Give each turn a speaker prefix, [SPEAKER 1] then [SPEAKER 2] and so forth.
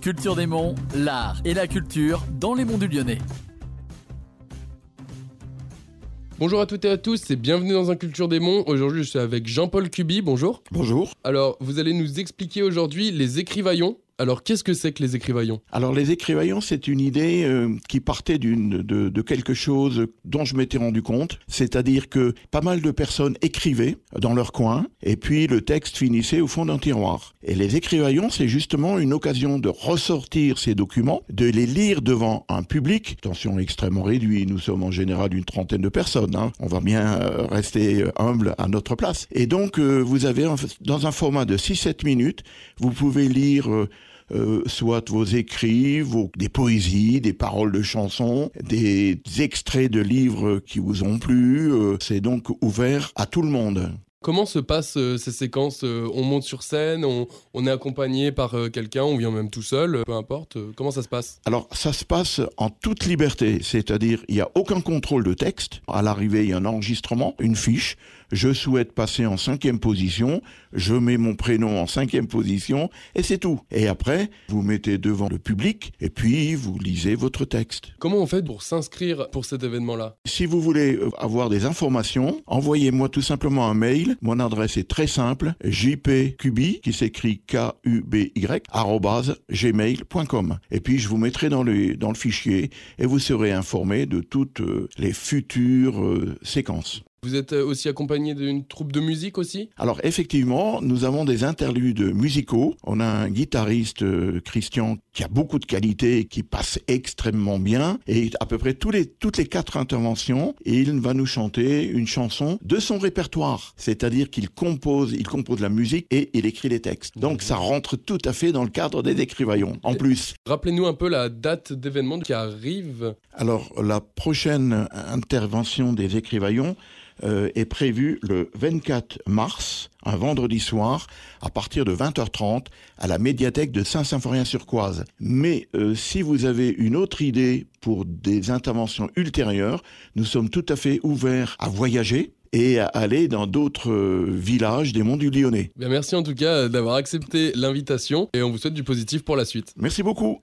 [SPEAKER 1] Culture des Monts, l'art et la culture dans les monts du Lyonnais.
[SPEAKER 2] Bonjour à toutes et à tous et bienvenue dans un Culture des Monts. Aujourd'hui, je suis avec Jean-Paul Cuby. Bonjour.
[SPEAKER 3] Bonjour.
[SPEAKER 2] Alors, vous allez nous expliquer aujourd'hui les écrivaillons. Alors, qu'est-ce que c'est que les écrivaillons?
[SPEAKER 3] Alors les écrivaillons, c'est une idée euh, qui partait d'une de, de quelque chose dont je m'étais rendu compte, c'est-à-dire que pas mal de personnes écrivaient dans leur coin, et puis le texte finissait au fond d'un tiroir. Et les écrivaillons, c'est justement une occasion de ressortir ces documents, de les lire devant un public, attention extrêmement réduit, nous sommes en général une trentaine de personnes, hein. on va bien euh, rester humble à notre place. Et donc euh, vous avez dans un format de 6-7 minutes, vous pouvez lire... euh, soit vos écrits, vos, des poésies, des paroles de chansons, des extraits de livres qui vous ont plu. euh, c'est donc ouvert à tout le monde.
[SPEAKER 2] Comment se passent euh, ces séquences On monte sur scène, on, on est accompagné par euh, quelqu'un, on vient même tout seul, euh, peu importe. Comment ça se passe?
[SPEAKER 3] Alors ça se passe en toute liberté, c'est-à-dire il n'y a aucun contrôle de texte. À l'arrivée, il y a un enregistrement, une fiche. Je souhaite passer en cinquième position, je mets mon prénom en cinquième position, et c'est tout. Et après, vous mettez devant le public, et puis vous lisez votre texte.
[SPEAKER 2] Comment on fait pour s'inscrire pour cet événement-là?
[SPEAKER 3] Si vous voulez euh, avoir des informations, envoyez-moi tout simplement un mail. Mon adresse est très simple, jpcuby, qui s'écrit K-U-B-Y, gmail.com. Et puis je vous mettrai dans le, dans le fichier et vous serez informé de toutes euh, les futures euh, séquences.
[SPEAKER 2] Vous êtes euh, aussi accompagné d'une troupe de musique aussi?
[SPEAKER 3] Alors effectivement, nous avons des interludes musicaux. On a un guitariste, euh, Christian, qui a beaucoup de qualité, qui passe extrêmement bien. Et à peu près tous les, toutes les quatre interventions, il va nous chanter une chanson de son répertoire. C'est-à-dire qu'il compose, il compose la musique et il écrit les textes. Donc ça rentre tout à fait dans le cadre des écrivaillons. En plus,
[SPEAKER 2] Rappelez-nous un peu la date d'événement qui arrive.
[SPEAKER 3] alors la prochaine intervention des écrivaillons euh, est prévue le 24 mars, un vendredi soir, à partir de 20h30, à la médiathèque de Saint-Symphorien-sur-Coise. Mais euh, si vous avez une autre idée pour des interventions ultérieures, nous sommes tout à fait ouverts à voyager et à aller dans d'autres euh, villages des monts du Lyonnais.
[SPEAKER 2] Bien, merci en tout cas d'avoir accepté l'invitation et on vous souhaite du positif pour la suite.
[SPEAKER 3] Merci beaucoup.